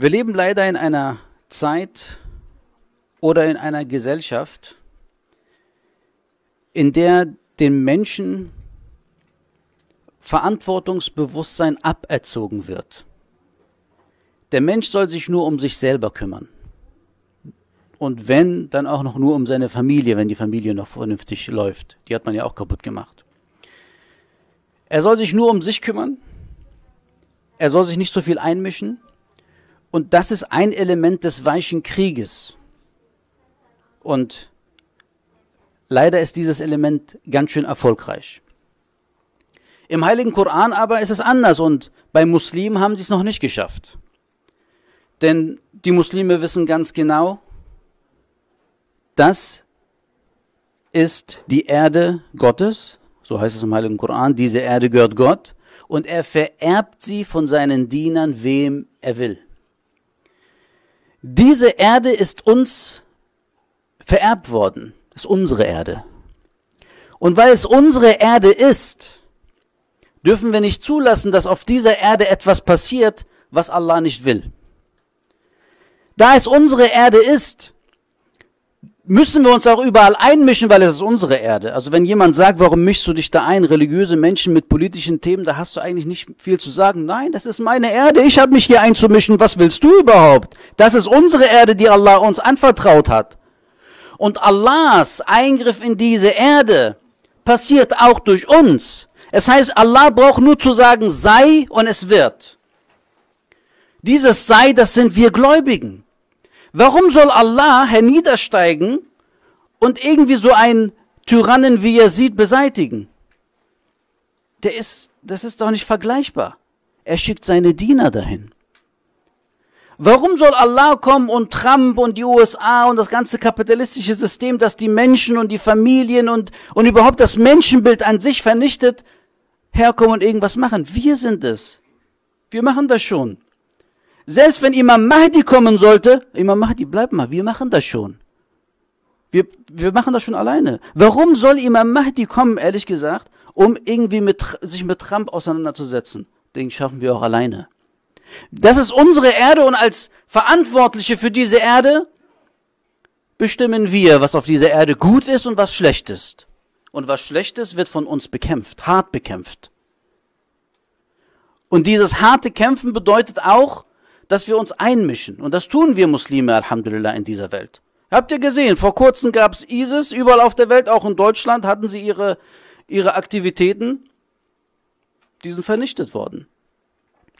Wir leben leider in einer Zeit oder in einer Gesellschaft, in der den Menschen Verantwortungsbewusstsein aberzogen wird. Der Mensch soll sich nur um sich selber kümmern. Und wenn, dann auch noch nur um seine Familie, wenn die Familie noch vernünftig läuft. Die hat man ja auch kaputt gemacht. Er soll sich nur um sich kümmern. Er soll sich nicht so viel einmischen. Und das ist ein Element des weichen Krieges. Und leider ist dieses Element ganz schön erfolgreich. Im heiligen Koran aber ist es anders und bei Muslimen haben sie es noch nicht geschafft. Denn die Muslime wissen ganz genau, das ist die Erde Gottes, so heißt es im heiligen Koran, diese Erde gehört Gott und er vererbt sie von seinen Dienern, wem er will. Diese Erde ist uns vererbt worden. Das ist unsere Erde. Und weil es unsere Erde ist, dürfen wir nicht zulassen, dass auf dieser Erde etwas passiert, was Allah nicht will. Da es unsere Erde ist, müssen wir uns auch überall einmischen, weil es ist unsere Erde. Also wenn jemand sagt, warum mischst du dich da ein, religiöse Menschen mit politischen Themen, da hast du eigentlich nicht viel zu sagen. Nein, das ist meine Erde, ich habe mich hier einzumischen, was willst du überhaupt? Das ist unsere Erde, die Allah uns anvertraut hat. Und Allahs Eingriff in diese Erde passiert auch durch uns. Es heißt, Allah braucht nur zu sagen, sei und es wird. Dieses sei, das sind wir Gläubigen. Warum soll Allah herniedersteigen und irgendwie so einen Tyrannen, wie er sieht, beseitigen? Der ist, das ist doch nicht vergleichbar. Er schickt seine Diener dahin. Warum soll Allah kommen und Trump und die USA und das ganze kapitalistische System, das die Menschen und die Familien und, und überhaupt das Menschenbild an sich vernichtet, herkommen und irgendwas machen? Wir sind es. Wir machen das schon. Selbst wenn Imam Mahdi kommen sollte, Imam Mahdi, bleib mal, wir machen das schon. Wir, wir machen das schon alleine. Warum soll Imam Mahdi kommen, ehrlich gesagt, um irgendwie mit, sich mit Trump auseinanderzusetzen? Den schaffen wir auch alleine. Das ist unsere Erde und als Verantwortliche für diese Erde bestimmen wir, was auf dieser Erde gut ist und was schlecht ist. Und was schlecht ist, wird von uns bekämpft, hart bekämpft. Und dieses harte Kämpfen bedeutet auch, dass wir uns einmischen. Und das tun wir Muslime, Alhamdulillah, in dieser Welt. Habt ihr gesehen, vor kurzem gab es ISIS, überall auf der Welt, auch in Deutschland, hatten sie ihre, ihre Aktivitäten. Die sind vernichtet worden.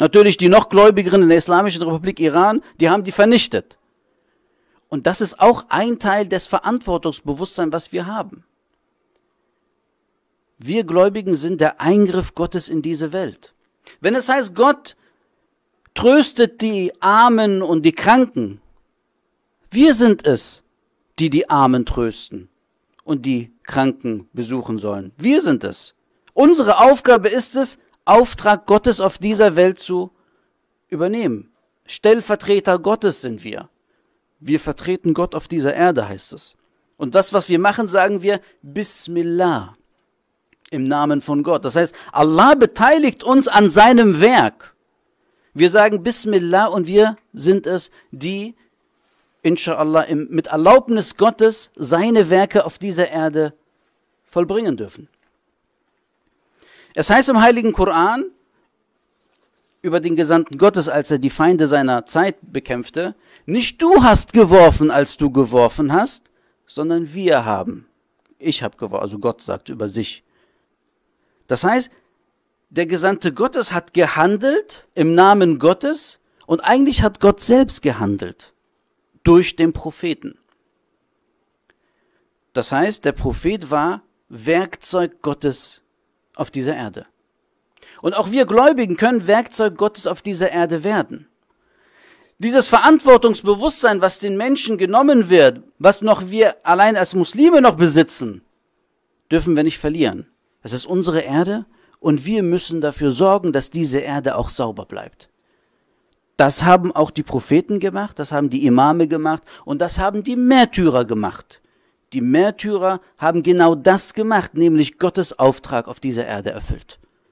Natürlich die noch gläubigeren in der Islamischen Republik Iran, die haben die vernichtet. Und das ist auch ein Teil des Verantwortungsbewusstseins, was wir haben. Wir Gläubigen sind der Eingriff Gottes in diese Welt. Wenn es heißt, Gott tröstet die Armen und die Kranken. Wir sind es, die die Armen trösten und die Kranken besuchen sollen. Wir sind es. Unsere Aufgabe ist es, Auftrag Gottes auf dieser Welt zu übernehmen. Stellvertreter Gottes sind wir. Wir vertreten Gott auf dieser Erde, heißt es. Und das, was wir machen, sagen wir Bismillah im Namen von Gott. Das heißt, Allah beteiligt uns an seinem Werk. Wir sagen Bismillah und wir sind es, die, inshallah, im, mit Erlaubnis Gottes seine Werke auf dieser Erde vollbringen dürfen. Es heißt im Heiligen Koran über den Gesandten Gottes, als er die Feinde seiner Zeit bekämpfte, nicht du hast geworfen, als du geworfen hast, sondern wir haben. Ich habe geworfen, also Gott sagt über sich. Das heißt, der Gesandte Gottes hat gehandelt im Namen Gottes und eigentlich hat Gott selbst gehandelt durch den Propheten. Das heißt, der Prophet war Werkzeug Gottes auf dieser Erde. Und auch wir Gläubigen können Werkzeug Gottes auf dieser Erde werden. Dieses Verantwortungsbewusstsein, was den Menschen genommen wird, was noch wir allein als Muslime noch besitzen, dürfen wir nicht verlieren. Es ist unsere Erde und wir müssen dafür sorgen, dass diese Erde auch sauber bleibt. Das haben auch die Propheten gemacht, das haben die Imame gemacht und das haben die Märtyrer gemacht. Die Märtyrer haben genau das gemacht, nämlich Gottes Auftrag auf dieser Erde erfüllt.